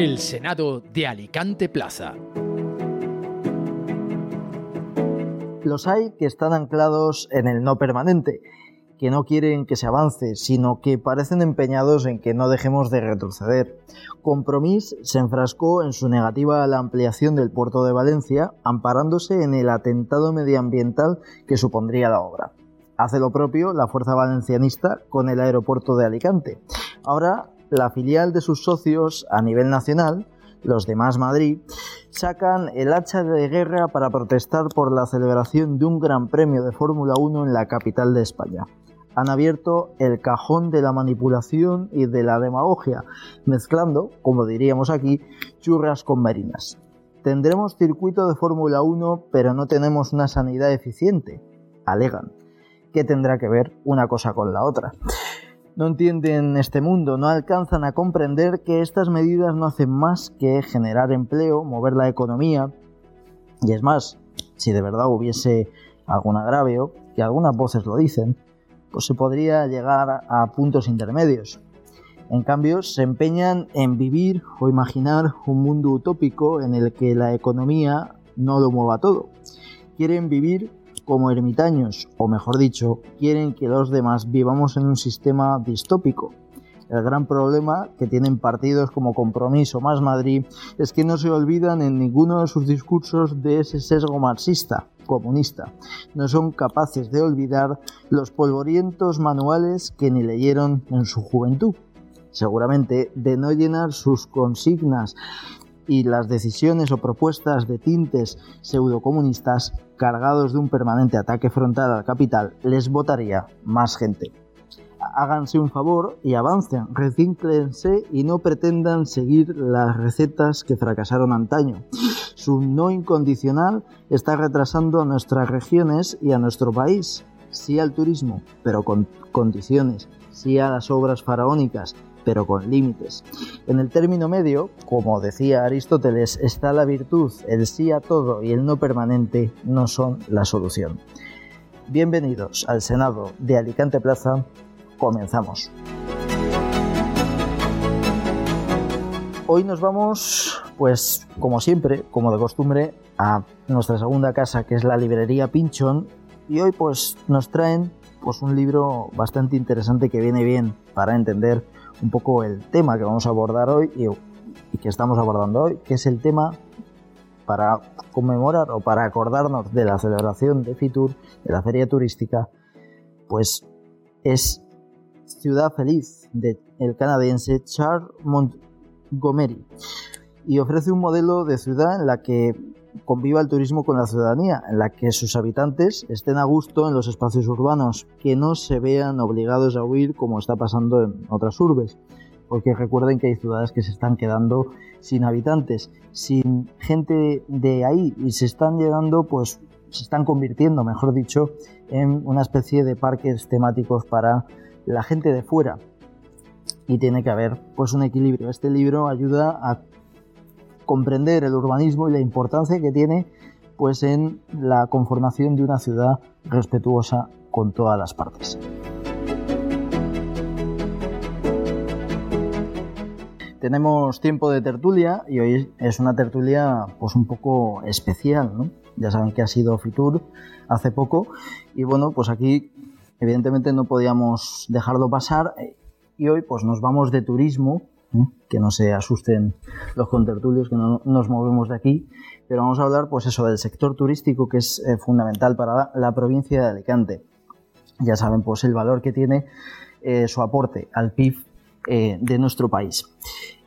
El Senado de Alicante Plaza. Los hay que están anclados en el no permanente, que no quieren que se avance, sino que parecen empeñados en que no dejemos de retroceder. Compromís se enfrascó en su negativa a la ampliación del puerto de Valencia, amparándose en el atentado medioambiental que supondría la obra. Hace lo propio la fuerza valencianista con el aeropuerto de Alicante. Ahora, la filial de sus socios a nivel nacional los demás Madrid, sacan el hacha de guerra para protestar por la celebración de un gran premio de Fórmula 1 en la capital de España. Han abierto el cajón de la manipulación y de la demagogia, mezclando, como diríamos aquí, churras con marinas. Tendremos circuito de Fórmula 1, pero no tenemos una sanidad eficiente, alegan. ¿Qué tendrá que ver una cosa con la otra? No entienden este mundo, no alcanzan a comprender que estas medidas no hacen más que generar empleo, mover la economía. Y es más, si de verdad hubiese algún agravio, que algunas voces lo dicen, pues se podría llegar a puntos intermedios. En cambio, se empeñan en vivir o imaginar un mundo utópico en el que la economía no lo mueva todo. Quieren vivir como ermitaños, o mejor dicho, quieren que los demás vivamos en un sistema distópico. El gran problema que tienen partidos como Compromiso más Madrid es que no se olvidan en ninguno de sus discursos de ese sesgo marxista, comunista. No son capaces de olvidar los polvorientos manuales que ni leyeron en su juventud. Seguramente de no llenar sus consignas y las decisiones o propuestas de tintes pseudocomunistas cargados de un permanente ataque frontal al capital les votaría más gente. Háganse un favor y avancen, recínclense y no pretendan seguir las recetas que fracasaron antaño. Su no incondicional está retrasando a nuestras regiones y a nuestro país. Sí al turismo, pero con condiciones. Sí a las obras faraónicas, pero con límites. En el término medio, como decía Aristóteles, está la virtud, el sí a todo y el no permanente no son la solución. Bienvenidos al Senado de Alicante Plaza, comenzamos. Hoy nos vamos, pues como siempre, como de costumbre, a nuestra segunda casa que es la librería Pinchón y hoy pues nos traen pues un libro bastante interesante que viene bien para entender un poco el tema que vamos a abordar hoy y, que estamos abordando hoy, que es el tema para conmemorar o para acordarnos de la celebración de Fitur, de la feria turística, pues es Ciudad Feliz del canadiense Charles Montgomery y ofrece un modelo de ciudad en la que conviva el turismo con la ciudadanía, en la que sus habitantes estén a gusto en los espacios urbanos, que no se vean obligados a huir como está pasando en otras urbes. Porque recuerden que hay ciudades que se están quedando sin habitantes, sin gente de ahí y se están llegando, pues se están convirtiendo, mejor dicho, en una especie de parques temáticos para la gente de fuera. Y tiene que haber pues un equilibrio. Este libro ayuda a comprender el urbanismo y la importancia que tiene pues en la conformación de una ciudad respetuosa con todas las partes. Tenemos tiempo de tertulia y hoy es una tertulia pues un poco especial, ¿no? Ya saben que ha sido Fitur hace poco y bueno, pues aquí evidentemente no podíamos dejarlo pasar y hoy pues nos vamos de turismo que no se asusten los contertulios, que no nos movemos de aquí, pero vamos a hablar pues eso del sector turístico que es eh, fundamental para la, provincia de Alicante. Ya saben pues el valor que tiene eh, su aporte al PIB eh, de nuestro país.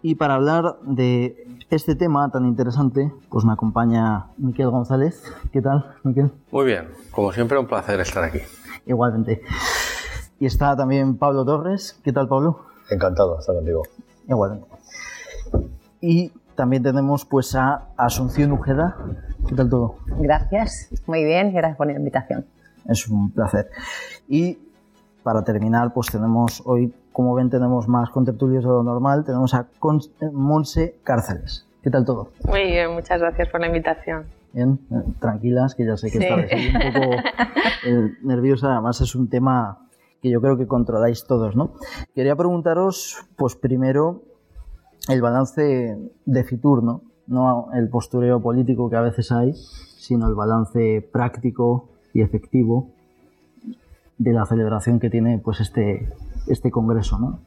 Y para hablar de este tema tan interesante, pues me acompaña Miquel González. ¿Qué tal, Miquel? Muy bien, como siempre un placer estar aquí. Igualmente. Y está también Pablo Torres. ¿Qué tal, Pablo? Encantado de estar contigo. Igual. Y también tenemos pues a Asunción Ujeda. ¿Qué tal todo? Gracias, muy bien, gracias por la invitación. Es un placer. Y para terminar, pues tenemos hoy, como ven, tenemos más contertulios de lo normal. Tenemos a Monse Cárceles. ¿Qué tal todo? Muy bien, muchas gracias por la invitación. Bien, eh, tranquilas, que ya sé que sí. un poco eh, nerviosa. Además, es un tema que yo creo que controláis todos, ¿no? Quería preguntaros, pues primero, el balance de Fitur, ¿no? El postureo político que a veces hay, sino el balance práctico y efectivo de la celebración que tiene pues este, este congreso, ¿no?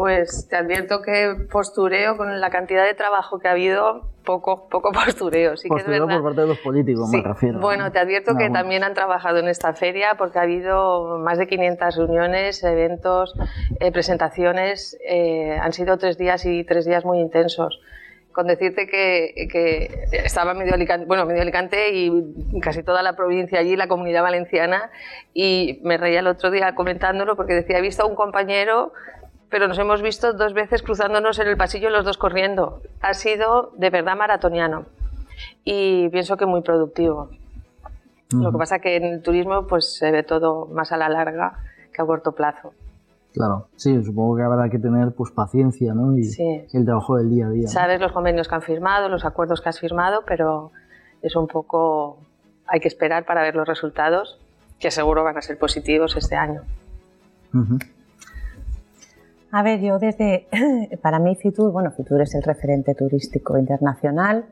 Pues te advierto que postureo con la cantidad de trabajo que ha habido, poco, poco postureo. Sí postureo que es por parte de los políticos, me refiero. Bueno, te advierto que también han trabajado en esta feria porque ha habido más de 500 reuniones, eventos, eh, presentaciones. Eh, han sido tres días y tres días muy intensos con decirte que, que, estaba medio Alicante, bueno, medio Alicante y casi toda la provincia allí, la comunidad valenciana, y me reía el otro día comentándolo porque decía, he visto a un compañero pero nos hemos visto dos veces cruzándonos en el pasillo los dos corriendo. Ha sido de verdad maratoniano y pienso que muy productivo. Lo que pasa que en el turismo pues se ve todo más a la larga que a corto plazo. Claro, sí, supongo que habrá que tener pues paciencia, ¿no? Y el trabajo del día a día. Sabes los convenios que han firmado, los acuerdos que has firmado, pero es un poco hay que esperar para ver los resultados, que seguro van a ser positivos este año. A ver, yo desde, para mí Fitur, bueno, Fitur es el referente turístico internacional,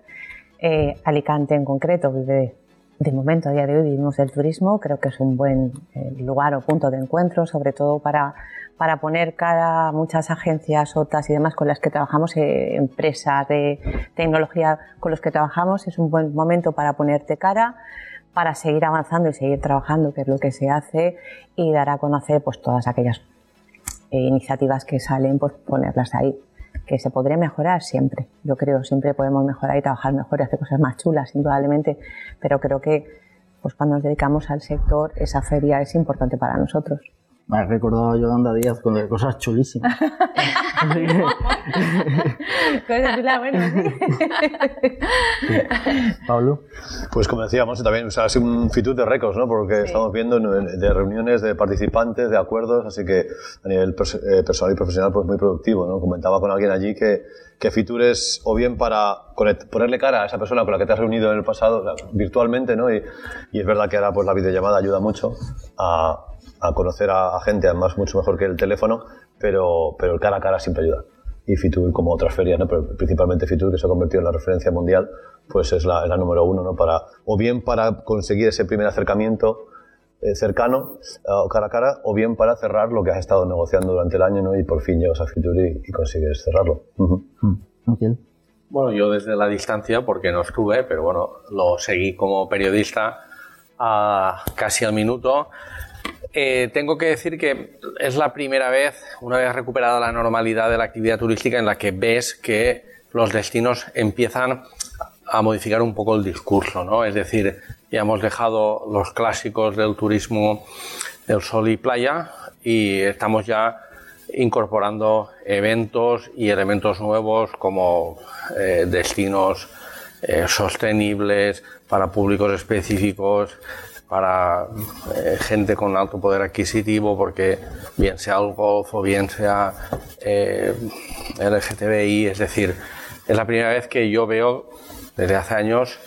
eh, Alicante en concreto vive, de momento a día de hoy vivimos del turismo, creo que es un buen eh, lugar o punto de encuentro, sobre todo para, para poner cara a muchas agencias, OTAS y demás con las que trabajamos, eh, empresas de tecnología con los que trabajamos, es un buen momento para ponerte cara para seguir avanzando y seguir trabajando, que es lo que se hace, y dar a conocer pues todas aquellas eh, iniciativas que salen, pues ponerlas ahí. Que se podría mejorar siempre, yo creo, siempre podemos mejorar y trabajar mejor y hacer cosas más chulas, indudablemente, pero creo que pues cuando nos dedicamos al sector, esa feria es importante para nosotros. Me ha recordado a Yolanda Díaz con cosas chulísimas. Pablo. Pues como decíamos, también ha sido un fitur de récords, ¿no? Porque estamos viendo de reuniones de participantes, de acuerdos, así que a nivel eh, personal y profesional, pues muy productivo, ¿no? Comentaba con alguien allí que, que Fitur es o bien para ponerle cara a esa persona con la que te has reunido en el pasado, virtualmente, ¿no? Y, y es verdad que ahora pues la videollamada ayuda mucho a a conocer a, gente, además mucho mejor que el teléfono, pero, pero el cara a cara siempre ayuda. Y Fitur, como otras ferias, ¿no? pero principalmente Fitur, que se ha convertido en la referencia mundial, pues es la, la número uno, ¿no? Para, o bien para conseguir ese primer acercamiento eh, cercano o cara a cara, o bien para cerrar lo que has estado negociando durante el año ¿no? y por fin llegas a Fitur y, consigues cerrarlo. Mm, bueno, yo desde la distancia, porque no estuve, pero bueno, lo seguí como periodista a casi al minuto. Eh, tengo que decir que es la primera vez, una vez recuperada la normalidad de la actividad turística, en la que ves que los destinos empiezan a modificar un poco el discurso, ¿no? Es decir, ya hemos dejado los clásicos del turismo del sol y playa y estamos ya incorporando eventos y elementos nuevos como eh, destinos eh, sostenibles para públicos específicos, para eh, gente con alto poder adquisitivo, porque bien sea el golf o bien sea eh, LGTBI, es decir, es la primera vez que yo veo desde hace años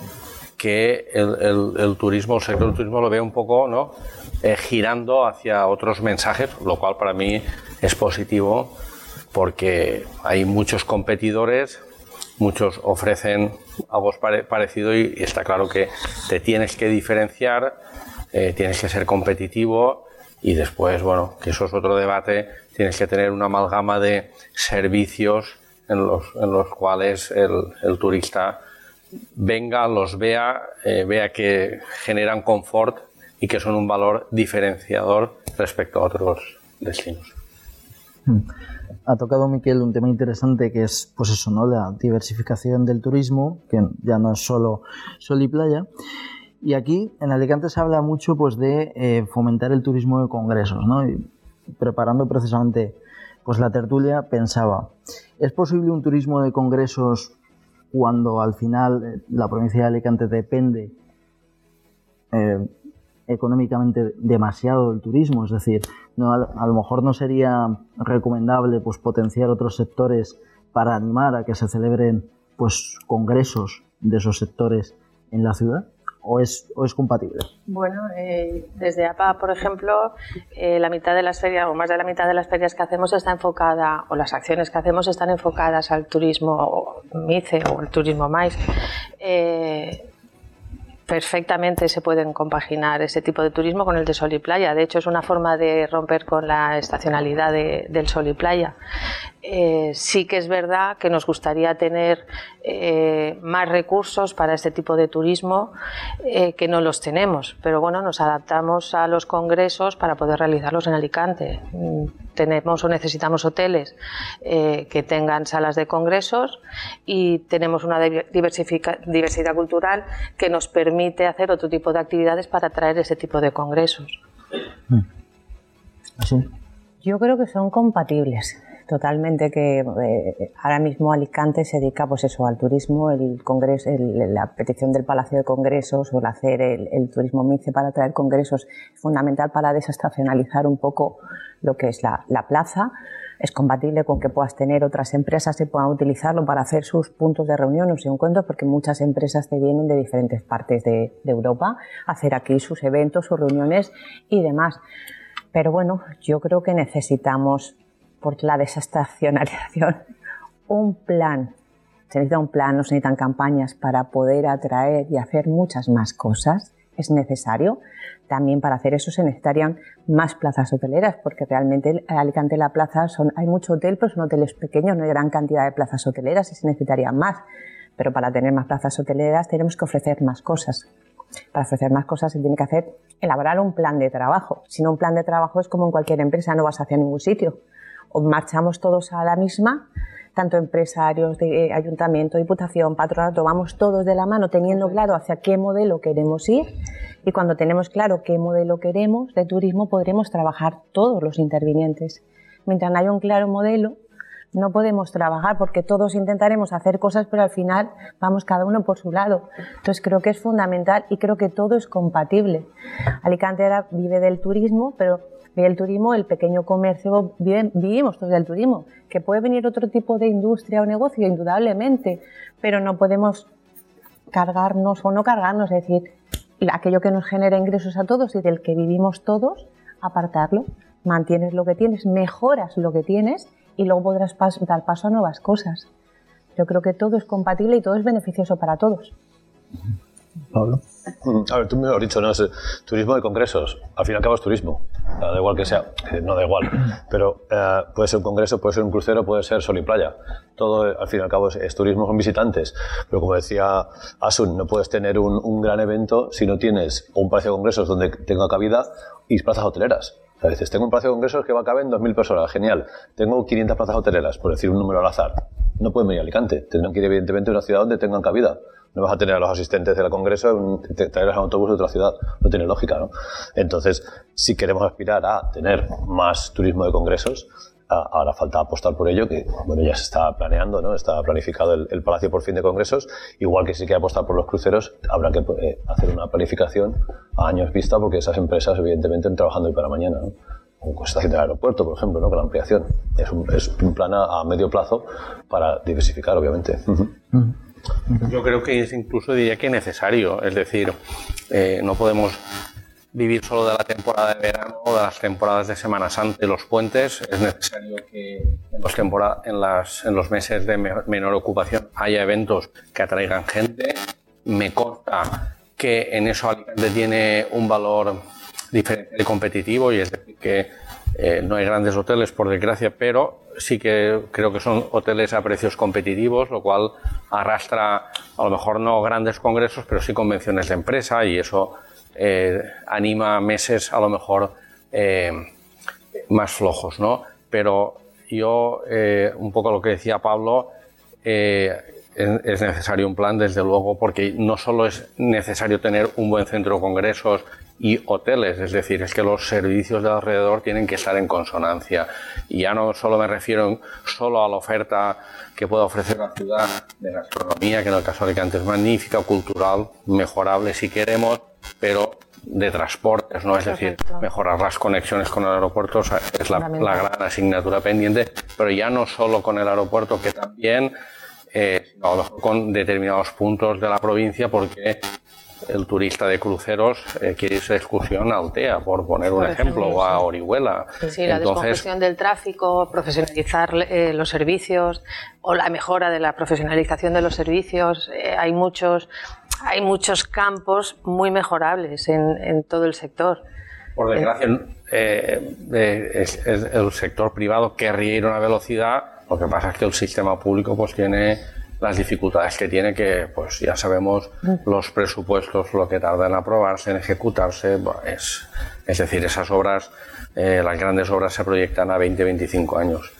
que el, el, turismo, el sector del turismo lo veo un poco ¿no? Eh, girando hacia otros mensajes, lo cual para mí es positivo porque hay muchos competidores, muchos ofrecen algo parecido y, está claro que te tienes que diferenciar, eh, tienes que ser competitivo y después, bueno, que eso es otro debate, tienes que tener una amalgama de servicios en los, en los cuales el, turista venga, los vea, eh, vea que generan confort y que son un valor diferenciador respecto a otros destinos. Hmm ha tocado Miquel un tema interesante que es pues eso, ¿no? La diversificación del turismo, que ya no es solo sol y playa. Y aquí en Alicante se habla mucho pues de eh, fomentar el turismo de congresos, ¿no? Preparando precisamente pues la tertulia pensaba, ¿es posible un turismo de congresos cuando al final eh, la provincia de Alicante depende eh, económicamente demasiado del turismo, es decir, a, lo mejor no sería recomendable pues, potenciar otros sectores para animar a que se celebren pues, congresos de esos sectores en la ciudad. o es, o es compatible? Bueno, eh, desde APA, por ejemplo, eh, la mitad de las ferias o más de la mitad de las ferias que hacemos está enfocada, o las acciones que hacemos están enfocadas al turismo MICE o el turismo MAIS. Eh, perfectamente se pueden compaginar ese tipo de turismo con el de sol y playa. De hecho, es una forma de romper con la estacionalidad del sol y playa. Eh, sí que es verdad que nos gustaría tener eh, más recursos para este tipo de turismo eh, que no los tenemos, pero bueno, nos adaptamos a los congresos para poder realizarlos en Alicante. Mm, tenemos o necesitamos hoteles que tengan salas de congresos y tenemos una diversidad cultural que nos permite hacer otro tipo de actividades para atraer ese tipo de congresos. Mm. Yo creo que son compatibles Totalmente que eh, ahora mismo Alicante se dedica pues eso al turismo, el congreso, la petición del Palacio de Congresos o el hacer el, turismo MICE para traer congresos es fundamental para desestacionalizar un poco lo que es la, plaza. Es compatible con que puedas tener otras empresas que puedan utilizarlo para hacer sus puntos de reunión o su encuentro, porque muchas empresas te vienen de diferentes partes de, de Europa a hacer aquí sus eventos, sus reuniones y demás. Pero bueno, yo creo que necesitamos por la desestacionalización, un plan. Se necesita un plan, no se necesitan campañas para poder atraer y hacer muchas más cosas. Es necesario. También para hacer eso se necesitarían más plazas hoteleras, porque realmente en Alicante la plaza son, hay mucho hotel, pero son hoteles pequeños, no hay gran cantidad de plazas hoteleras y se necesitaría más. Pero para tener más plazas hoteleras tenemos que ofrecer más cosas. Para ofrecer más cosas se tiene que hacer, elaborar un plan de trabajo. Si no, un plan de trabajo es como en cualquier empresa, no vas hacia ningún sitio o marchamos todos a la misma, tanto empresarios, de, eh, ayuntamiento, diputación, patronato, vamos todos de la mano teniendo claro hacia qué modelo queremos ir y cuando tenemos claro qué modelo queremos de turismo podremos trabajar todos los intervinientes. Mientras no haya un claro modelo, no podemos trabajar porque todos intentaremos hacer cosas, pero al final vamos cada uno por su lado. Entonces creo que es fundamental y creo que todo es compatible. Alicante vive del turismo, pero el turismo, el pequeño comercio, vivimos todos del turismo. Que puede venir otro tipo de industria o negocio, indudablemente, pero no podemos cargarnos o no cargarnos, es decir, aquello que nos genera ingresos a todos y del que vivimos todos, apartarlo. Mantienes lo que tienes, mejoras lo que tienes y luego podrás dar paso a nuevas cosas. Yo creo que todo es compatible y todo es beneficioso para todos. Pablo. A ver, tú me lo has dicho, ¿no? Es turismo de congresos. Al fin y al cabo es turismo. Da igual que sea, no da igual. Pero eh, puede ser un congreso, puede ser un crucero, puede ser sol y playa. Todo, al fin y al cabo, es, turismo, son visitantes. Pero como decía Asun, no puedes tener un, un gran evento si no tienes un palacio de congresos donde tenga cabida y plazas hoteleras. A veces tengo un palacio de congresos que va a caber en 2.000 personas, genial. Tengo 500 plazas hoteleras, por decir un número al azar. No pueden venir a Alicante. Tendrán que ir, evidentemente, a una ciudad donde tengan cabida no vas a tener a los asistentes del Congreso, traerlos a autobús de otra ciudad. No tiene lógica, ¿no? Entonces, si queremos aspirar a tener más turismo de congresos, ahora falta apostar por ello, que bueno, ya se está planeando, ¿no? Está planificado el, Palacio por fin de congresos, igual que si quiere apostar por los cruceros, habrá que eh, hacer una planificación a años vista, porque esas empresas, evidentemente, están trabajando hoy para mañana, ¿no? Como está haciendo el aeropuerto, por ejemplo, ¿no? con la ampliación. Es un, es un plan a, medio plazo para diversificar, obviamente. Yo creo que es incluso diría que necesario, es decir, eh, no podemos vivir solo de la temporada de verano o de las temporadas de Semana Santa, los puentes. Es necesario que en los, en las, en los meses de menor ocupación haya eventos que atraigan gente. Me consta que en eso Alicante tiene un valor diferente y competitivo y es decir que eh, no hay grandes hoteles por desgracia, pero sí que creo que son hoteles a precios competitivos, lo cual arrastra a lo mejor no grandes congresos, pero sí convenciones de empresa y eso eh, anima meses a lo mejor eh, más flojos, ¿no? Pero yo, un poco lo que decía Pablo, es necesario un plan, desde luego, porque no solo es necesario tener un buen centro de congresos y hoteles, es decir, es que los servicios de alrededor tienen que estar en consonancia. Y ya no solo me refiero solo a la oferta que pueda ofrecer la ciudad de gastronomía, que en el caso de Alicante es magnífica, cultural, mejorable si queremos, pero de transportes, ¿no? Es decir, mejorar las conexiones con el aeropuerto es la, la, gran asignatura pendiente, pero ya no solo con el aeropuerto, que también, eh, con determinados puntos de la provincia, porque el turista de cruceros eh, quiere irse de excursión a Altea, por poner un ejemplo, o a Orihuela. Sí, la descongestión del tráfico, profesionalizar eh, los servicios o la mejora de la profesionalización de los servicios. Eh, hay, muchos, hay muchos campos muy mejorables en, en todo el sector. Por desgracia, el sector privado querría ir a una velocidad, lo que pasa es que el sistema público pues tiene las dificultades que tiene, que pues ya sabemos los presupuestos, lo que tarda en aprobarse, en ejecutarse, es, es decir, esas obras, eh, las grandes obras se proyectan a 20, 25 años.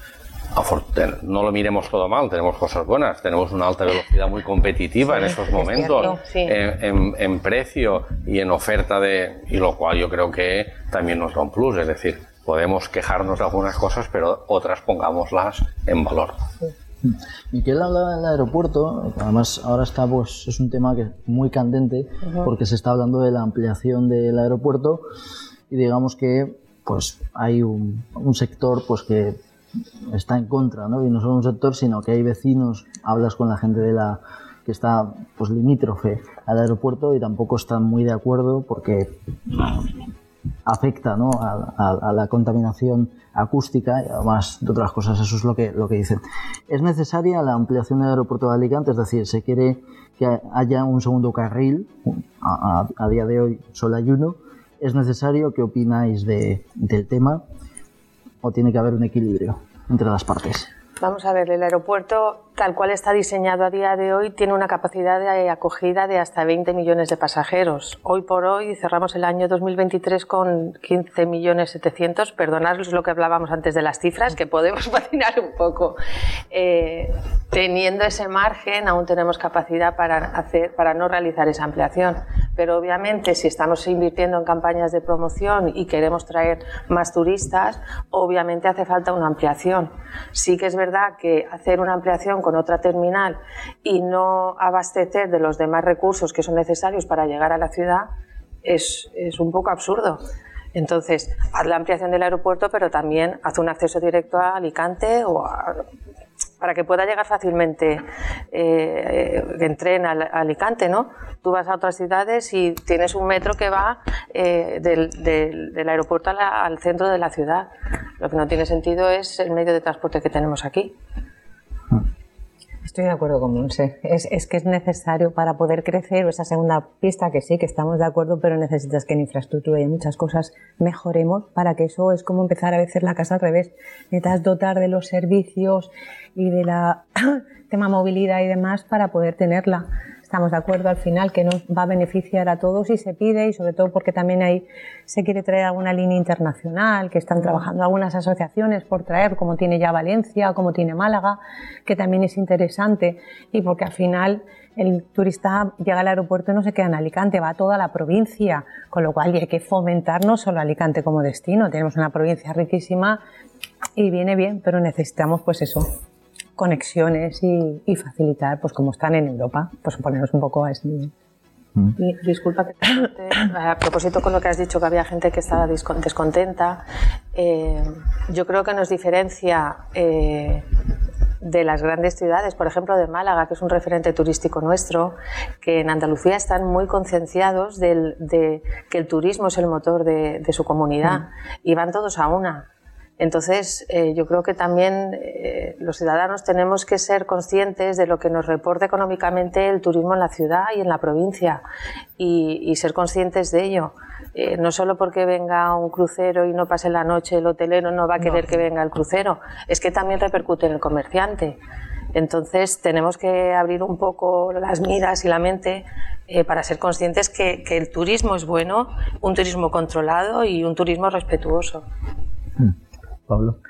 No lo miremos todo mal, tenemos cosas buenas, tenemos una alta velocidad muy competitiva en estos momentos, en, en, precio y en oferta de, y lo cual yo creo que también nos da un plus, es decir, podemos quejarnos de algunas cosas, pero otras pongámoslas en valor. Miquel hablaba del aeropuerto, además ahora está, pues, es un tema que muy candente porque se está hablando de la ampliación del aeropuerto y digamos que pues hay un, sector pues que está en contra, ¿no? Y no solo un sector, sino que hay vecinos, hablas con la gente de la que está pues limítrofe al aeropuerto y tampoco están muy de acuerdo porque afecta ¿no? a, la contaminación acústica y además de otras cosas, eso es lo que, lo que dicen. Es necesaria la ampliación del aeropuerto de Alicante, es decir, se quiere que haya un segundo carril, a, día de hoy solo hay uno. ¿Es necesario? ¿Qué opináis de, del tema? ¿O tiene que haber un equilibrio entre las partes? Vamos a ver, el aeropuerto, tal cual está diseñado a día de hoy, tiene una capacidad de acogida de hasta 20 millones de pasajeros. Hoy por hoy cerramos el año 2023 con 15 millones 700. Perdonadnos lo que hablábamos antes de las cifras, que podemos patinar un poco. Eh, teniendo ese margen, aún tenemos capacidad para, hacer, para no realizar esa ampliación. Pero obviamente, si estamos invirtiendo en campañas de promoción y queremos traer más turistas, obviamente hace falta una ampliación. Sí que es verdad que hacer una ampliación otra terminal y no abastecer de los demás recursos que son necesarios para llegar a la ciudad es, es un poco absurdo. Entonces, haz la ampliación del aeropuerto, pero también haz un acceso directo a Alicante o para que pueda llegar fácilmente eh, en tren a, Alicante, ¿no? Tú vas a otras ciudades y tienes un metro que va eh, del, del, aeropuerto al centro de la ciudad. Lo que no tiene sentido es el medio de transporte que tenemos aquí. Estoy de acuerdo con Monse. Es, es, que es necesario para poder crecer esa segunda pista, que sí, que estamos de acuerdo, pero necesitas que en infraestructura y en muchas cosas mejoremos para que eso es como empezar a veces la casa al revés. Necesitas dotar de los servicios y de la tema movilidad y demás para poder tenerla estamos de acuerdo al final que nos va a beneficiar a todos y se pide y sobre todo porque también ahí se quiere traer alguna línea internacional, que están trabajando algunas asociaciones por traer, como tiene ya Valencia, como tiene Málaga, que también es interesante y porque al final el turista llega al aeropuerto y no se queda en Alicante, va a toda la provincia, con lo cual hay que fomentar no solo Alicante como destino, tenemos una provincia riquísima y viene bien, pero necesitamos pues eso, conexiones y, facilitar, pues como están en Europa, pues ponernos un poco a ese nivel. Mm. disculpa que te, a propósito con lo que has dicho que había gente que estaba descontenta, eh, yo creo que nos diferencia eh, de las grandes ciudades, por ejemplo de Málaga, que es un referente turístico nuestro, que en Andalucía están muy concienciados de que el turismo es el motor de, su comunidad mm. y van todos a una. Entonces, eh, yo creo que también eh, los ciudadanos tenemos que ser conscientes de lo que nos reporta económicamente el turismo en la ciudad y en la provincia y, ser conscientes de ello. Eh, no solo porque venga un crucero y no pase la noche, el hotelero no va a querer que venga el crucero, es que también repercute en el comerciante. Entonces tenemos que abrir un poco las miras y la mente para ser conscientes que, que, el turismo es bueno, un turismo controlado y un turismo respetuoso. Mm. Pablo?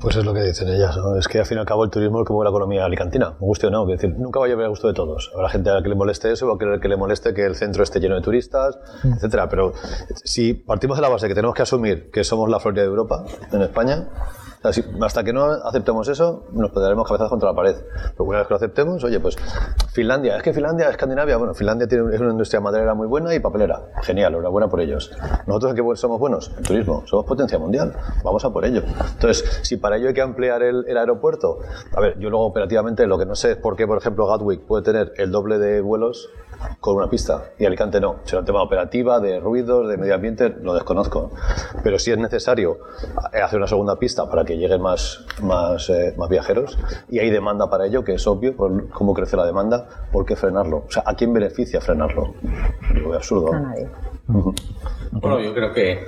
Pues es lo que dicen ellas, es que al fin y al cabo el turismo es como la economía alicantina, me guste o no, es decir, nunca va a llevar a gusto de todos. Habrá gente a la que le moleste eso, o a que le moleste que el centro esté lleno de turistas, mm. etcétera. Pero si partimos de la base que tenemos que asumir que somos la Florida de Europa en España, hasta que no aceptemos eso, nos pegaremos cabezas contra la pared. Pero una vez que lo aceptemos, oye, pues Finlandia, es que Finlandia, Escandinavia, bueno, Finlandia tiene, es una industria maderera muy buena y papelera. Genial, enhorabuena por ellos. Nosotros, ¿en qué somos buenos? En turismo, somos potencia mundial. Vamos a por ello. Entonces, si para ello hay que ampliar el, el aeropuerto, a ver, yo luego operativamente lo que no sé es por qué, por ejemplo, Gatwick puede tener el doble de vuelos con una pista. Y Alicante no. Será un tema operativa, de ruidos, de medio ambiente, lo desconozco. Pero si es necesario hacer una segunda pista para que lleguen más, más, eh, más viajeros, y hay demanda para ello, que es obvio, por cómo crece la demanda, ¿por qué frenarlo? O sea, ¿a quién beneficia frenarlo? Es absurdo. A nadie. Bueno, yo creo que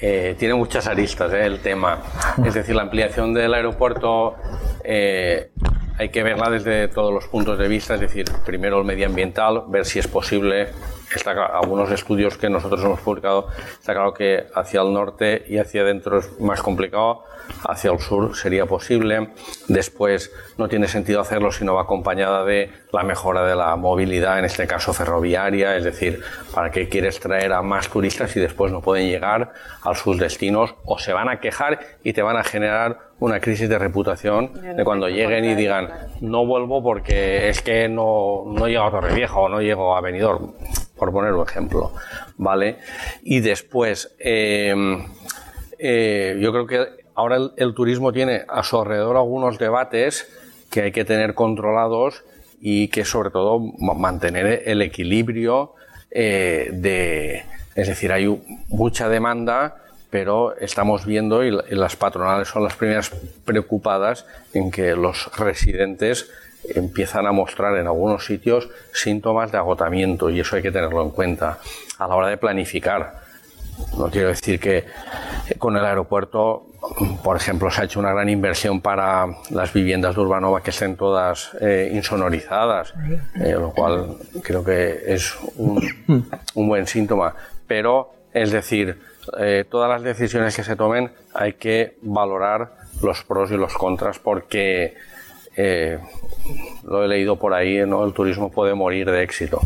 eh, tiene muchas aristas eh, el tema. Es decir, la ampliación del aeropuerto eh, hay que verla desde todos los puntos de vista, es decir, primero el medioambiental, ver si es posible. Está, algunos estudios que nosotros hemos publicado, está claro que hacia el norte y hacia adentro es más complicado, hacia el sur sería posible. Después no tiene sentido hacerlo si no va acompañada de la mejora de la movilidad, en este caso ferroviaria, es decir, ¿para qué quieres traer a más turistas si después no pueden llegar a sus destinos o se van a quejar y te van a generar una crisis de reputación de cuando lleguen y digan no vuelvo porque es que no, no llego a Torrevieja o no llego a Benidorm, por poner un ejemplo, ¿vale? Y después, eh, eh, yo creo que ahora el, turismo tiene a su alrededor algunos debates que hay que tener controlados y que sobre todo mantener el equilibrio eh, de, es decir, hay mucha demanda, pero estamos viendo y las patronales son las primeras preocupadas en que los residentes empiezan a mostrar en algunos sitios síntomas de agotamiento y eso hay que tenerlo en cuenta a la hora de planificar. No quiero decir que con el aeropuerto, por ejemplo, se ha hecho una gran inversión para las viviendas de Urbanova que estén todas eh, insonorizadas, eh, lo cual creo que es un, un buen síntoma. Pero, es decir, eh, todas las decisiones que se tomen hay que valorar los pros y los contras porque eh, lo he leído por ahí, ¿no? el turismo puede morir de éxito.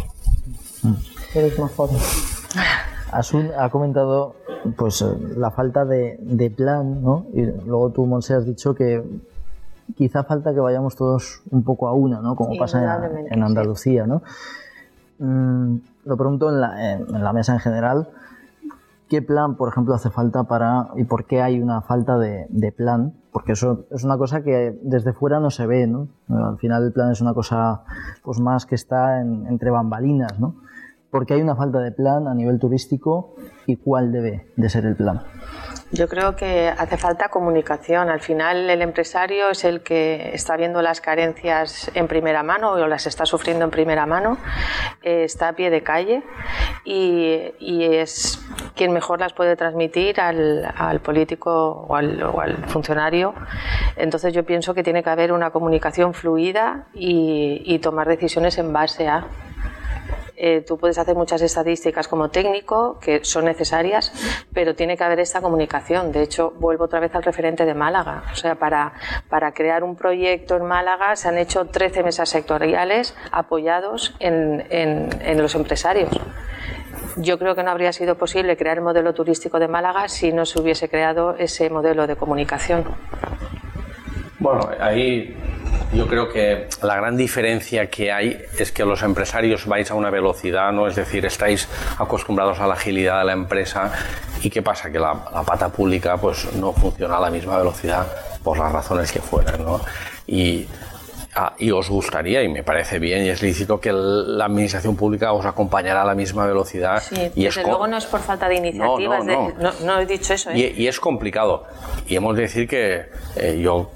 Turismo Asun ha comentado pues la falta de, plan, ¿no? Y luego tú, Monse, has dicho que quizá falta que vayamos todos un poco a una, ¿no? Como pasa en, Andalucía, ¿no? Mm, lo pregunto en la, en la mesa en general qué plan, por ejemplo, hace falta para y por qué hay una falta de, plan, porque eso es una cosa que desde fuera no se ve, ¿no? Al final el plan es una cosa pues más que está entre bambalinas, ¿no? Porque hay una falta de plan a nivel turístico y cuál debe de ser el plan. Yo creo que hace falta comunicación. Al final el empresario es el que está viendo las carencias en primera mano o las está sufriendo en primera mano, eh, está a pie de calle y, es quien mejor las puede transmitir al, político o al, o al, funcionario. Entonces yo pienso que tiene que haber una comunicación fluida y, y tomar decisiones en base a eh, tú puedes hacer muchas estadísticas como técnico, que son necesarias, pero tiene que haber esta comunicación. De hecho, vuelvo otra vez al referente de Málaga. O sea, para, para crear un proyecto en Málaga se han hecho 13 mesas sectoriales apoyados en, en, en los empresarios. Yo creo que no habría sido posible crear el modelo turístico de Málaga si no se hubiese creado ese modelo de comunicación. Bueno, ahí yo creo que la gran diferencia que hay es que los empresarios vais a una velocidad, ¿no? Es decir, estáis acostumbrados a la agilidad de la empresa y qué pasa que la, pata pública pues no funciona a la misma velocidad por las razones que fueran, ¿no? Y, ah, y os gustaría, y me parece bien y es lícito, que la administración pública os acompañara a la misma velocidad. Sí, y desde luego no es por falta de iniciativas, no, no, no. he dicho eso. ¿eh? Y, es complicado. Y hemos de decir que eh, yo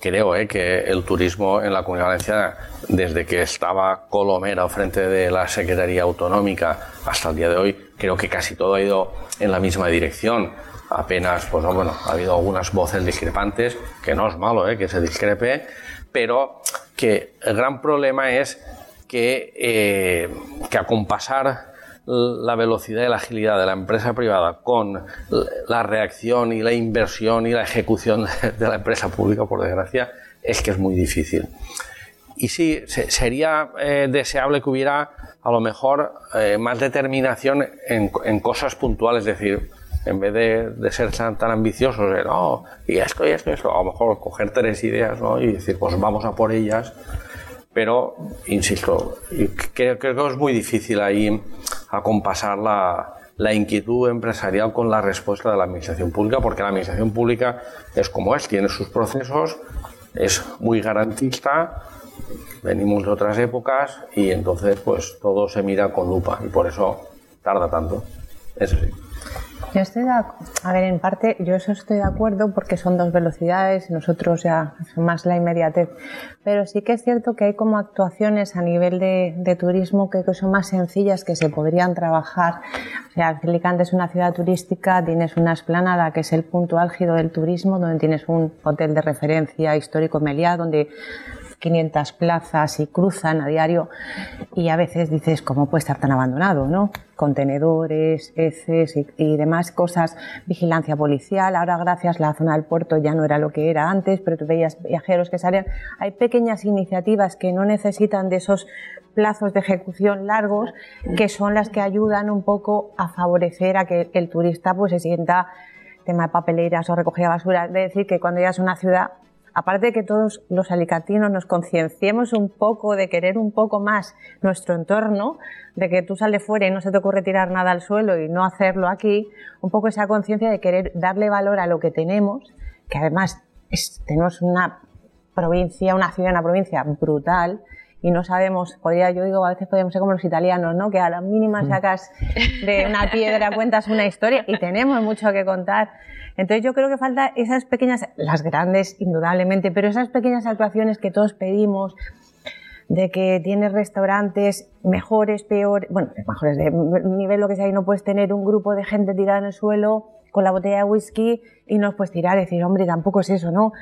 creo eh, que el turismo en la Comunidad Valenciana, desde que estaba Colomera al frente de la Secretaría Autonómica hasta el día de hoy, creo que casi todo ha ido en la misma dirección. Apenas, pues bueno, ha habido algunas voces discrepantes, que no es malo eh, que se discrepe, pero que el gran problema es que, eh, que acompasar la velocidad y la agilidad de la empresa privada con la reacción y la inversión y la ejecución de la empresa pública, por desgracia, es que es muy difícil. Y sí, sería eh, deseable que hubiera a lo mejor eh, más determinación en, cosas puntuales, es decir, en vez de, ser tan, ambiciosos, de, no, y esto y esto y esto, a lo mejor coger tres ideas ¿no? y decir, pues vamos a por ellas pero, insisto, creo, que es muy difícil ahí acompasar la, la inquietud empresarial con la respuesta de la administración pública, porque la administración pública es como es, tiene sus procesos, es muy garantista, venimos de otras épocas y entonces pues todo se mira con lupa y por eso tarda tanto. Eso sí. Yo estoy de a ver, en parte yo eso estoy de acuerdo porque son dos velocidades, nosotros ya más la inmediatez, pero sí que es cierto que hay como actuaciones a nivel de, turismo que, son más sencillas que se podrían trabajar. O sea, Alicante es una ciudad turística, tienes una esplanada que es el punto álgido del turismo, donde tienes un hotel de referencia histórico Meliá, donde 500 plazas y cruzan a diario y a veces dices, ¿cómo puede estar tan abandonado? ¿no? Contenedores, heces y, demás cosas, vigilancia policial. Ahora, gracias, la zona del puerto ya no era lo que era antes, pero tú veías viajeros que salían. Hay pequeñas iniciativas que no necesitan de esos plazos de ejecución largos, que son las que ayudan un poco a favorecer a que el turista pues se sienta tema de papeleras o recogida de basura, es decir, que cuando llegas a una ciudad aparte de que todos los alicantinos nos concienciemos un poco de querer un poco más nuestro entorno, de que tú sales fuera y no se te ocurre tirar nada al suelo y no hacerlo aquí, un poco esa conciencia de querer darle valor a lo que tenemos, que además tenemos una provincia, una ciudad, una provincia brutal, y no sabemos, podría, yo digo, a veces podríamos ser como los italianos, ¿no? Que a la mínima mm. sacas de una piedra, cuentas una historia y tenemos mucho que contar. Entonces yo creo que falta esas pequeñas, las grandes indudablemente, pero esas pequeñas actuaciones que todos pedimos, de que tienes restaurantes mejores, peores, bueno, mejores de nivel lo que sea, y no puedes tener un grupo de gente tirada en el suelo con la botella de whisky y no puedes tirar y decir, hombre, tampoco es eso, ¿no?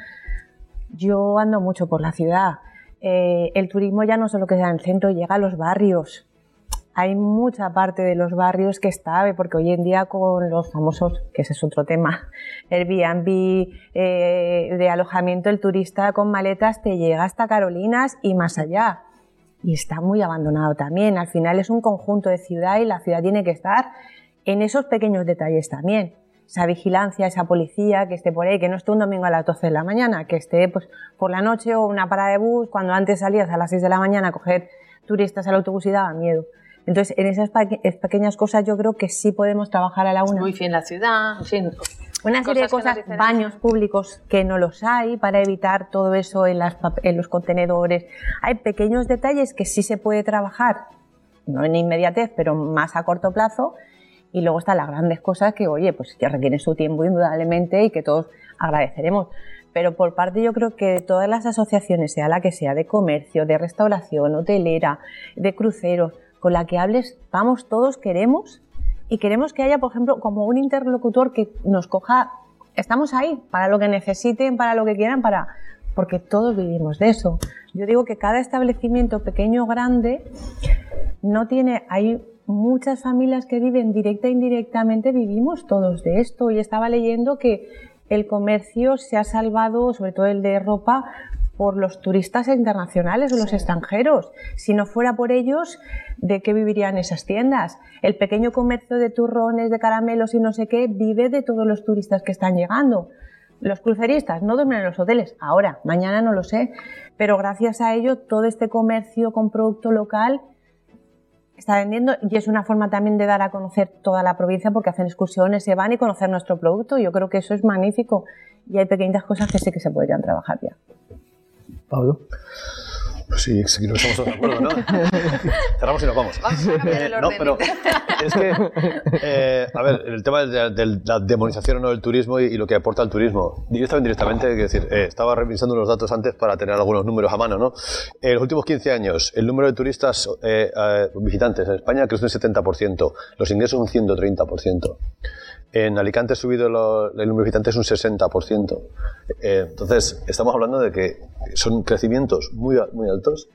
Yo ando mucho por la ciudad. Eh, el turismo ya no solo que sea en el centro, llega a los barrios hay mucha parte de los barrios que está, porque hoy en día con los famosos, que ese es otro tema, Airbnb eh, de alojamiento, el turista con maletas te llega hasta Carolinas y más allá. Y está muy abandonado también. Al final es un conjunto de ciudad y la ciudad tiene que estar en esos pequeños detalles también. Esa vigilancia, esa policía que esté por ahí, que no esté un domingo a las 12 de la mañana, que esté pues, por la noche o una parada de bus, cuando antes salías a las 6 de la mañana a coger turistas al autobús y daba miedo. Entonces, en esas pequeñas cosas yo creo que sí podemos trabajar a la una. Muy bien la ciudad, en fin. Una serie de cosas, baños públicos que no los hay para evitar todo eso en, las, en los contenedores. Hay pequeños detalles que sí se puede trabajar, no en inmediatez, pero más a corto plazo. Y luego están las grandes cosas que, oye, pues que requieren su tiempo indudablemente y que todos agradeceremos. Pero por parte yo creo que todas las asociaciones, sea la que sea, de comercio, de restauración, hotelera, de cruceros, con la que hables, vamos, todos queremos y queremos que haya, por ejemplo, como un interlocutor que nos coja, estamos ahí para lo que necesiten, para lo que quieran, para porque todos vivimos de eso. Yo digo que cada establecimiento, pequeño o grande, no tiene, hay muchas familias que viven directa e indirectamente, vivimos todos de esto. Y estaba leyendo que el comercio se ha salvado, sobre todo el de ropa, por los turistas internacionales o los extranjeros. Si no fuera por ellos, ¿de qué vivirían esas tiendas? El pequeño comercio de turrones, de caramelos y no sé qué vive de todos los turistas que están llegando. Los cruceristas no duermen en los hoteles, ahora, mañana no lo sé, pero gracias a ello todo este comercio con producto local está vendiendo y es una forma también de dar a conocer toda la provincia porque hacen excursiones, se van y conocer nuestro producto. Yo creo que eso es magnífico y hay pequeñas cosas que sí que se podrían trabajar ya. Pablo. Pues sí, sí, no estamos todos de acuerdo, ¿no? Cerramos y nos vamos. vamos a eh, no, pero es que, eh, a ver, el tema de, la demonización o no del turismo y, lo que aporta el turismo. Directamente, indirectamente, quiero decir, eh, estaba revisando unos datos antes para tener algunos números a mano, ¿no? En los últimos 15 años, el número de turistas visitantes en España creció un 70%, los ingresos un 130%. En Alicante ha subido el número de visitantes un 60%. Eh, entonces, estamos hablando de que son crecimientos muy, muy altos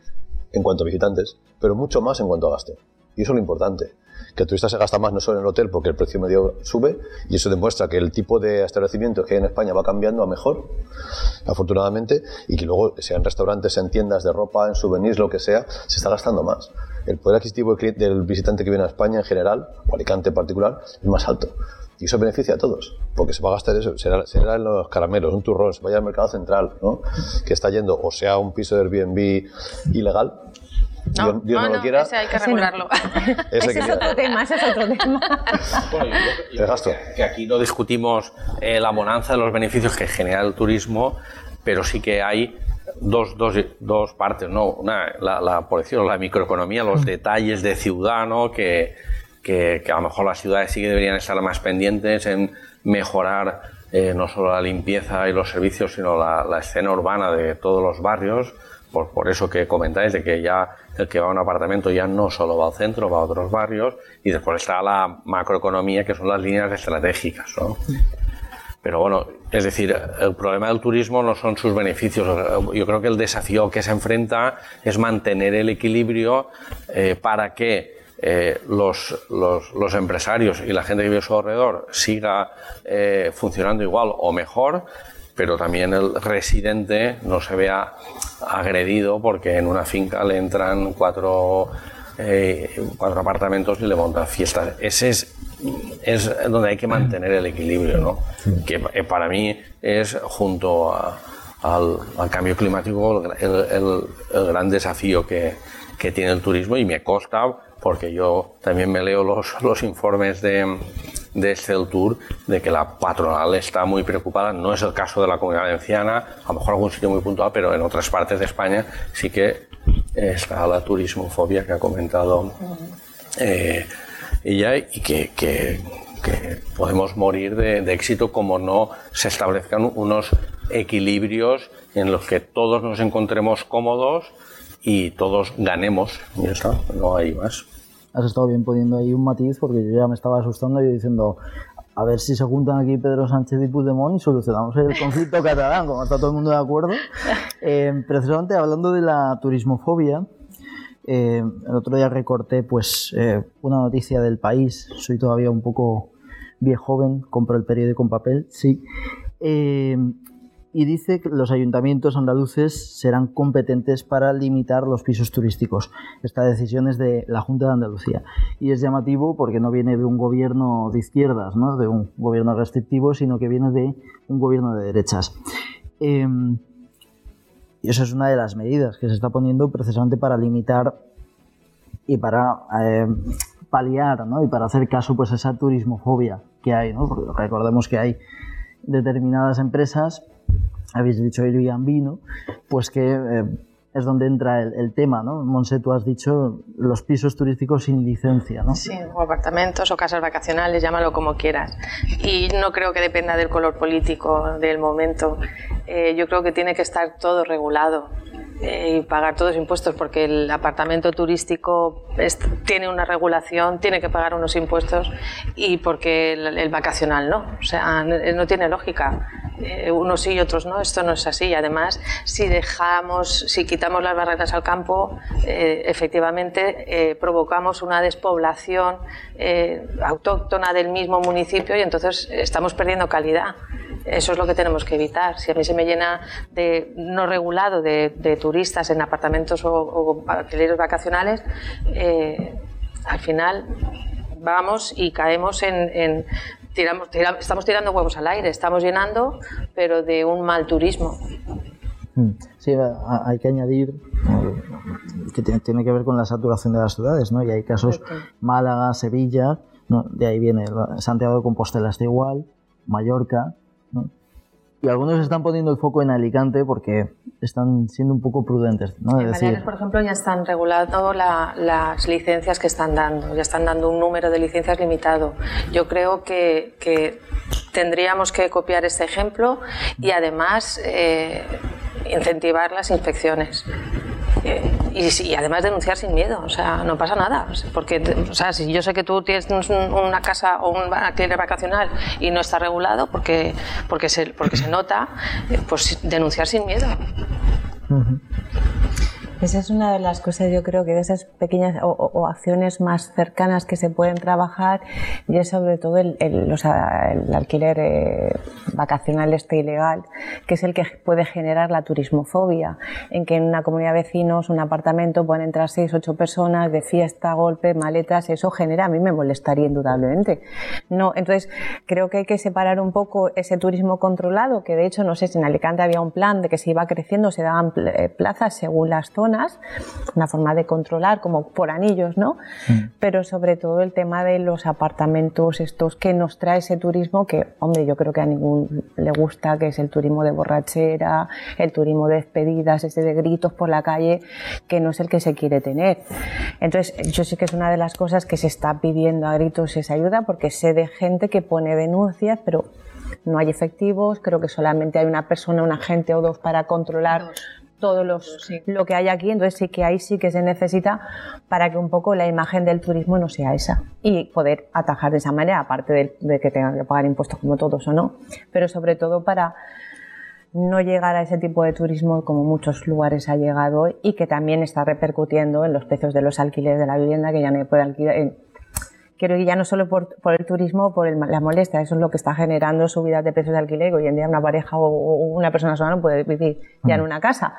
en cuanto a visitantes, pero mucho más en cuanto a gasto. Y eso es lo importante. Que el turista se gasta más no solo en el hotel porque el precio medio sube y eso demuestra que el tipo de establecimientos que hay en España va cambiando a mejor, afortunadamente, y que luego, sea en restaurantes, en tiendas de ropa, en souvenirs, lo que sea, se está gastando más. El poder adquisitivo del visitante que viene a España en general, o Alicante en particular, es más alto. Y eso beneficia a todos, porque se va a gastar eso, será, será en los caramelos, un turrón, se vaya al mercado central, ¿no? Que está yendo, o sea, un piso de Airbnb ilegal, no, Dios, no, no, lo quiera. Ese hay que regularlo. Ese, es otro tema, ese es otro tema. Bueno, yo, yo que, aquí no discutimos eh, la bonanza de los beneficios que genera el turismo, pero sí que hay dos, dos, dos partes, ¿no? Una, la, la, por decirlo, la microeconomía, los detalles de ciudad, ¿no? Que, que, que, a lo mejor las ciudades sí que deberían estar más pendientes en mejorar eh, no solo la limpieza y los servicios, sino la, la, escena urbana de todos los barrios. Por, por eso que comentáis de que ya el que va a un apartamento ya no solo va al centro, va a otros barrios. Y después está la macroeconomía, que son las líneas estratégicas, ¿no? Pero bueno, es decir, el problema del turismo no son sus beneficios. Yo creo que el desafío que se enfrenta es mantener el equilibrio eh, para que eh, los, los, empresarios y la gente que vive a su alrededor siga eh, funcionando igual o mejor, pero también el residente no se vea agredido porque en una finca le entran cuatro, eh, cuatro apartamentos y le montan fiestas. Ese es es donde hay que mantener el equilibrio, ¿no? que para mí es junto al, cambio climático el gran desafío que, que, tiene el turismo y me consta porque yo también me leo los, los informes de, de Tour de que la patronal está muy preocupada. No es el caso de la comunidad valenciana, a lo mejor algún sitio muy puntual, pero en otras partes de España sí que está la turismofobia que ha comentado eh, ella y que, que, que podemos morir de, de, éxito como no se establezcan unos equilibrios en los que todos nos encontremos cómodos y todos ganemos. Y ya está, no hay más. Has estado bien poniendo ahí un matiz porque yo ya me estaba asustando y diciendo, a ver si se juntan aquí Pedro Sánchez y Puigdemont y solucionamos el conflicto catalán, como está todo el mundo de acuerdo. Eh, precisamente hablando de la turismofobia, eh, el otro día recorté pues eh, una noticia del país, soy todavía un poco viejo joven, compro el periódico en papel, sí, eh, y dice que los ayuntamientos andaluces serán competentes para limitar los pisos turísticos. Esta decisión es de la Junta de Andalucía y es llamativo porque no viene de un gobierno de izquierdas, ¿no? de un gobierno restrictivo, sino que viene de un gobierno de derechas. Eh, y eso es una de las medidas que se está poniendo precisamente para limitar y para eh, paliar ¿no? y para hacer caso pues, a esa turismofobia que hay. ¿no? Porque recordemos que hay determinadas empresas, habéis dicho Airbnb, ¿no? pues que eh, es donde entra el, el, tema, ¿no? Monse, tú has dicho los pisos turísticos sin licencia, ¿no? Sí, o apartamentos o casas vacacionales, llámalo como quieras. Y no creo que dependa del color político del momento. Eh, yo creo que tiene que estar todo regulado y pagar todos los impuestos porque el apartamento turístico es, tiene una regulación, tiene que pagar unos impuestos y porque el, el vacacional no. O sea, no tiene lógica. Eh, unos sí y otros no. Esto no es así. Y además, si dejamos, si quitamos las barreras al campo, eh, efectivamente eh, provocamos una despoblación autóctona del mismo municipio y entonces estamos perdiendo calidad. Eso es lo que tenemos que evitar. Si a mí se me llena de no regulado de, de turistas en apartamentos o, o alquileres vacacionales, al final vamos y caemos en, en tiramos, tiramos, estamos tirando huevos al aire, estamos llenando, pero de un mal turismo. Sí, hay que añadir que tiene que ver con la saturación de las ciudades, ¿no? Y hay casos, Málaga, Sevilla, ¿no? de ahí viene Santiago de Compostela está igual, Mallorca, ¿no? y algunos están poniendo el foco en Alicante porque están siendo un poco prudentes. ¿no? En es decir, por ejemplo, ya están regulando la, las licencias que están dando, ya están dando un número de licencias limitado. Yo creo que, que tendríamos que copiar este ejemplo y además eh, incentivar las inspecciones. Eh, y, y, además denunciar sin miedo, o sea, no pasa nada. Porque, o sea, si yo sé que tú tienes una casa o un alquiler vacacional y no está regulado porque, porque, se, porque se nota, pues denunciar sin miedo. Esa es una de las cosas, yo creo que de esas pequeñas o, o acciones más cercanas que se pueden trabajar, y es sobre todo el, el, los, el alquiler eh, vacacional este ilegal, que es el que puede generar la turismofobia, en que en una comunidad de vecinos, un apartamento, pueden entrar seis, ocho personas de fiesta, golpe, maletas, eso genera, a mí me molestaría indudablemente. No, entonces creo que hay que separar un poco ese turismo controlado, que de hecho, no sé si en Alicante había un plan de que se iba creciendo, se daban plazas según las zonas, zonas, una forma de controlar como por anillos, ¿no? Mm. Pero sobre todo el tema de los apartamentos estos que nos trae ese turismo que, hombre, yo creo que a ningún le gusta, que es el turismo de borrachera, el turismo de despedidas, ese de gritos por la calle, que no es el que se quiere tener. Entonces, yo sé que es una de las cosas que se está pidiendo a gritos esa ayuda porque sé de gente que pone denuncias, pero no hay efectivos, creo que solamente hay una persona, un agente o dos para controlar todo los, lo que hay aquí, entonces sí que ahí sí que se necesita para que un poco la imagen del turismo no sea esa y poder atajar de esa manera, aparte de, de que tengan que pagar impuestos como todos o no, pero sobre todo para no llegar a ese tipo de turismo como muchos lugares ha llegado y que también está repercutiendo en los precios de los alquileres de la vivienda que ya no puede alquilar, quiero que ya no solo por, el turismo, por la molestia, eso es lo que está generando subidas de precios de alquiler. Hoy en día una pareja o, una persona sola no puede vivir ya en una casa.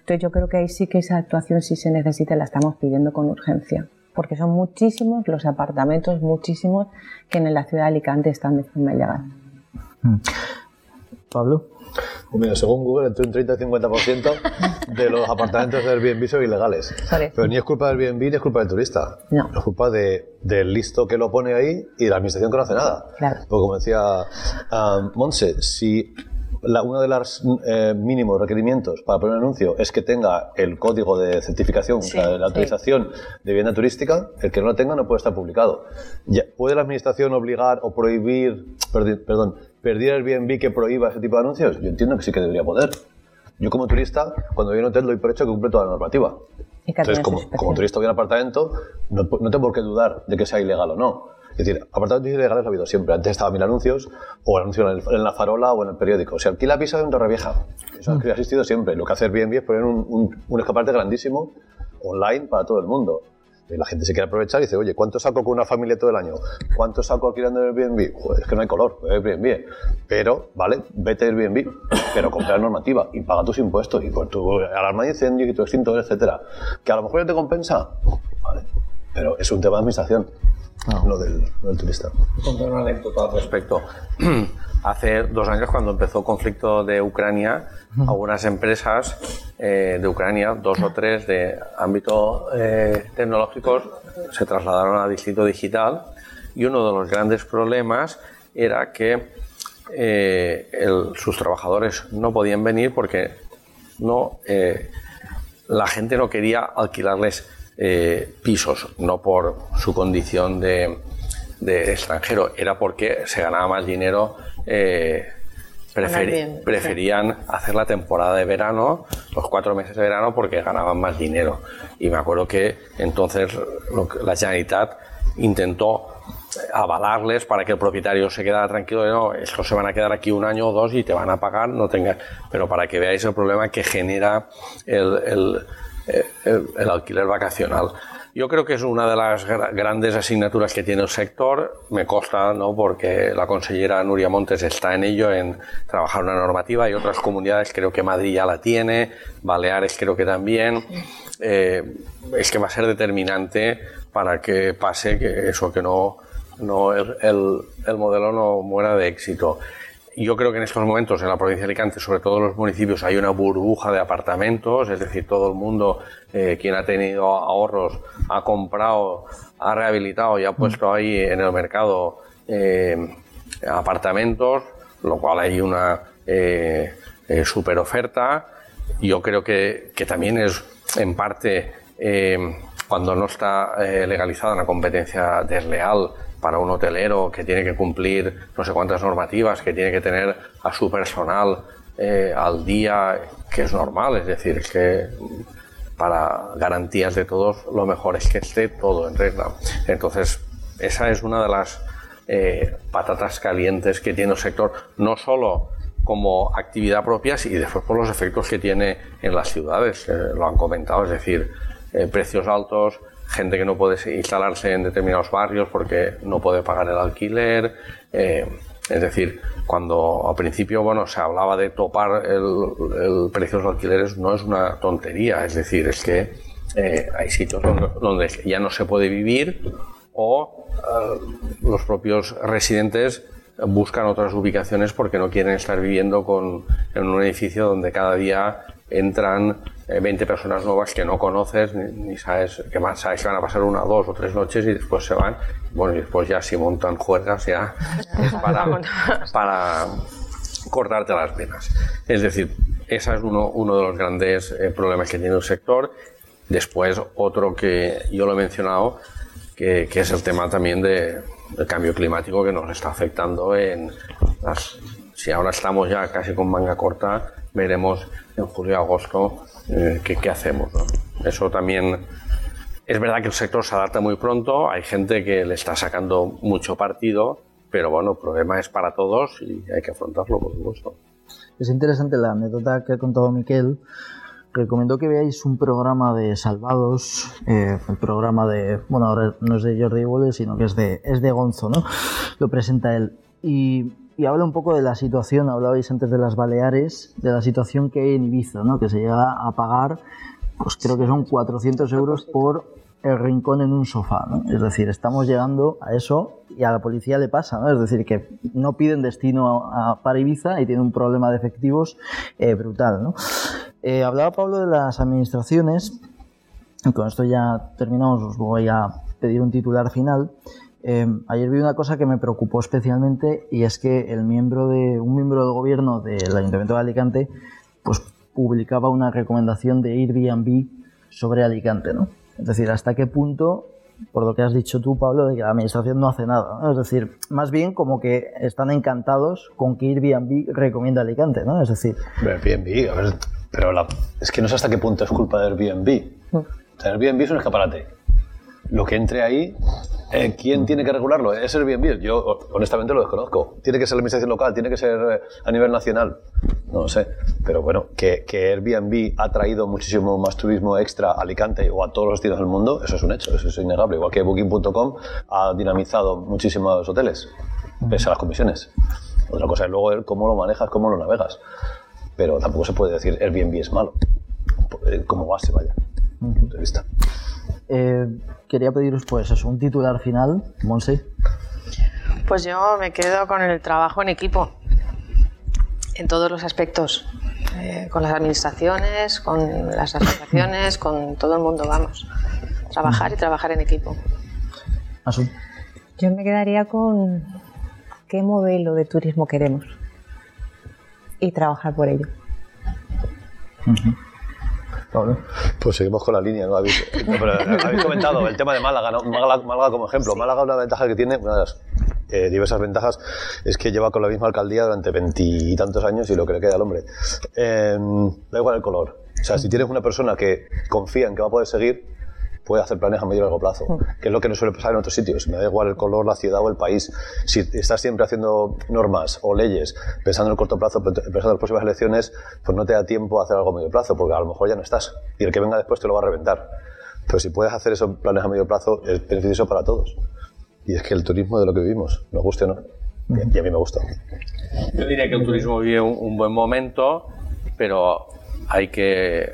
Entonces yo creo que ahí sí que esa actuación sí se necesita la estamos pidiendo con urgencia. Porque son muchísimos los apartamentos, muchísimos, que en la ciudad de Alicante están de forma ilegal. Pablo. Pues según Google, entre un 30 y 50% de los apartamentos de Airbnb son ilegales. Pero ni es culpa del Airbnb ni es culpa del turista. No. Es culpa de, del listo que lo pone ahí y la administración que no hace nada. Claro. Porque como decía um, Monse, si uno de los eh, mínimos requerimientos para poner un anuncio es que tenga el código de certificación, o sea, la autorización de vivienda turística, el que no lo tenga no puede estar publicado. ¿Puede la administración obligar o prohibir, perdón, perdiera el Airbnb que prohíba ese tipo de anuncios? Yo entiendo que sí que debería poder. Yo como turista, cuando voy a un hotel doy por hecho que cumple toda la normativa. Entonces, como, como, turista voy a un apartamento, no, no, tengo por qué dudar de que sea ilegal o no. Es decir, apartamentos ilegales ha habido siempre. Antes estaba mil anuncios, o anuncio en, la farola o en el periódico. Se alquila piso en Torrevieja. Eso mm. ha existido siempre. Lo que hace Airbnb es poner un, un, un escaparate grandísimo online para todo el mundo la gente se quiere aprovechar y dice, oye, ¿cuánto saco con una familia todo el año? ¿Cuánto saco alquilando en Airbnb? Es que no hay color, Airbnb. Pero, vale, vete a Airbnb, pero compra la normativa y paga tus impuestos y por tu alarma de incendio y tu extintor, etcétera. Que a lo mejor ya te compensa, vale. Pero es un tema de administración, ah. lo, del, del, turista. Contar una anécdota al respecto. Hace dos años, cuando empezó el conflicto de Ucrania, algunas empresas eh, de Ucrania, dos o tres de ámbito eh, tecnológicos, se trasladaron al distrito digital y uno de los grandes problemas era que eh, sus trabajadores no podían venir porque no, la gente no quería alquilarles pisos, no por su condición de, de extranjero, era porque se ganaba más dinero preferían hacer la temporada de verano, los cuatro meses de verano, porque ganaban más dinero. Y me acuerdo que entonces la Generalitat intentó avalarles para que el propietario se quedara tranquilo no, estos se van a quedar aquí un año o dos y te van a pagar, no tengas, pero para que veáis el problema que genera el, el alquiler vacacional. Yo creo que es una de las grandes asignaturas que tiene el sector. Me consta, ¿no? porque la consellera Nuria Montes está en ello, en trabajar una normativa y otras comunidades, creo que Madrid ya la tiene, Baleares creo que también. Eh, es que va a ser determinante para que pase que eso, que no, no el, el modelo no muera de éxito. Yo creo que en estos momentos en la provincia de Alicante, sobre todo en los municipios, hay una burbuja de apartamentos, es decir, todo el mundo, eh, quien ha tenido ahorros, ha comprado, ha rehabilitado y ha puesto ahí en el mercado eh, apartamentos, lo cual hay una eh, super oferta. Yo creo que, que, también es en parte cuando no está legalizada una competencia desleal para un hotelero que tiene que cumplir no sé cuántas normativas, que tiene que tener a su personal eh, al día, que es normal, es decir, que para garantías de todos lo mejor es que esté todo en regla. Entonces, esa es una de las eh, patatas calientes que tiene el sector, no solo como actividad propia y después por los efectos que tiene en las ciudades, lo han comentado, es decir, eh, precios altos, gente que no puede instalarse en determinados barrios porque no puede pagar el alquiler. Eh, es decir, cuando al principio bueno, se hablaba de topar el, precio de los alquileres, no es una tontería. Es decir, es que eh, hay sitios donde, ya no se puede vivir o eh, los propios residentes buscan otras ubicaciones porque no quieren estar viviendo con, en un edificio donde cada día entran 20 personas nuevas que no conoces, ni, sabes que más sabes que van a pasar una, dos o tres noches y después se van. Bueno, y después ya si montan juergas ya es para, para cortarte las venas. Es decir, ese es uno, uno de los grandes eh, problemas que tiene el sector. Después, otro que yo lo he mencionado, que, que es el tema también de, del cambio climático que nos está afectando en las... Si ahora estamos ya casi con manga corta, veremos en julio y agosto eh, qué, hacemos. Eso también es verdad que el sector se adapta muy pronto, hay gente que le está sacando mucho partido, pero bueno, el problema es para todos y hay que afrontarlo, por supuesto. Es interesante la anécdota que ha contado Miquel. Recomiendo que veáis un programa de Salvados, eh, el programa de, bueno, ahora no es de Jordi Waller, sino que es de, es de Gonzo, ¿no? Lo presenta él. Y y habla un poco de la situación, hablabais antes de las Baleares, de la situación que hay en Ibiza, ¿no? que se llega a pagar, pues creo que son 400 euros por el rincón en un sofá. ¿no? Es decir, estamos llegando a eso y a la policía le pasa. ¿no? Es decir, que no piden destino a, para Ibiza y tiene un problema de efectivos eh, brutal. ¿no? Eh, hablaba Pablo de las administraciones. Con esto ya terminamos, os voy a pedir un titular final. Eh, ayer vi una cosa que me preocupó especialmente y es que el miembro de, un miembro del gobierno del Ayuntamiento de Alicante pues, publicaba una recomendación de Airbnb sobre Alicante. ¿no? Es decir, hasta qué punto, por lo que has dicho tú, Pablo, de que la administración no hace nada. Es decir, más bien como que están encantados con que Airbnb recomienda Alicante. ¿no? Es decir... Airbnb, a ver, pero es que no sé hasta qué punto es culpa de Airbnb. Mm. Airbnb es un escaparate lo que entre ahí, eh, ¿quién tiene que regularlo? ¿Es Airbnb? Yo honestamente lo desconozco. ¿Tiene que ser la administración local? ¿Tiene que ser eh, a nivel nacional? No lo sé. Pero bueno, que, que, Airbnb ha traído muchísimo más turismo extra a Alicante o a todos los destinos del mundo, eso es un hecho, eso es innegable. Igual que Booking.com ha dinamizado muchísimos hoteles, pese a las comisiones. Otra cosa es luego cómo lo manejas, cómo lo navegas. Pero tampoco se puede decir Airbnb es malo, eh, como base, vaya, punto de vista. Eh, quería pediros pues eso, un titular final, Monse. Pues yo me quedo con el trabajo en equipo, en todos los aspectos, eh, con las administraciones, con las asociaciones, con todo el mundo, vamos. Trabajar y trabajar en equipo. Asun. Yo me quedaría con qué modelo de turismo queremos y trabajar por ello. Pues seguimos con la línea, ¿no? Habéis, comentado el tema de Málaga, ¿no? Málaga, como ejemplo. Málaga una ventaja que tiene, una de las eh, diversas ventajas, es que lleva con la misma alcaldía durante veintitantos años y lo que le queda al hombre. Em, da igual el color. O sea, si tienes una persona que confía en que va a poder seguir, puede hacer planes a medio y largo plazo, que es lo que no suele pasar en otros sitios. Me da igual el color, la ciudad o el país. Si estás siempre haciendo normas o leyes pensando en el corto plazo, pensando en las próximas elecciones, pues no te da tiempo a hacer algo a medio plazo, porque a lo mejor ya no estás. Y el que venga después te lo va a reventar. Pero si puedes hacer esos planes a medio plazo, es beneficioso para todos. Y es que el turismo de lo que vivimos, nos guste o no. Y a mí me gusta. Yo diría que el turismo vive un buen momento, pero hay que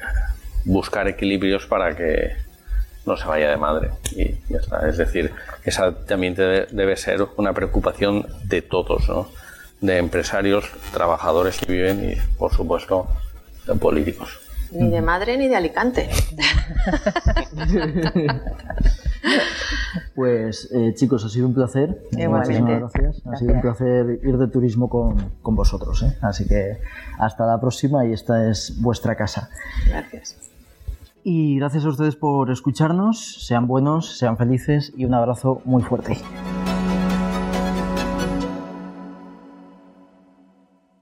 buscar equilibrios para que no se vaya de madre. Y ya está. Es decir, esa también debe ser una preocupación de todos, ¿no? de empresarios, trabajadores que viven y, por supuesto, de políticos. Ni de madre ni de Alicante. Pues eh, chicos, ha sido un placer. Igualmente. gracias. Ha sido un placer ir de turismo con, con vosotros. ¿eh? Así que hasta la próxima y esta es vuestra casa. Gracias. Y gracias a ustedes por escucharnos. Sean buenos, sean felices y un abrazo muy fuerte.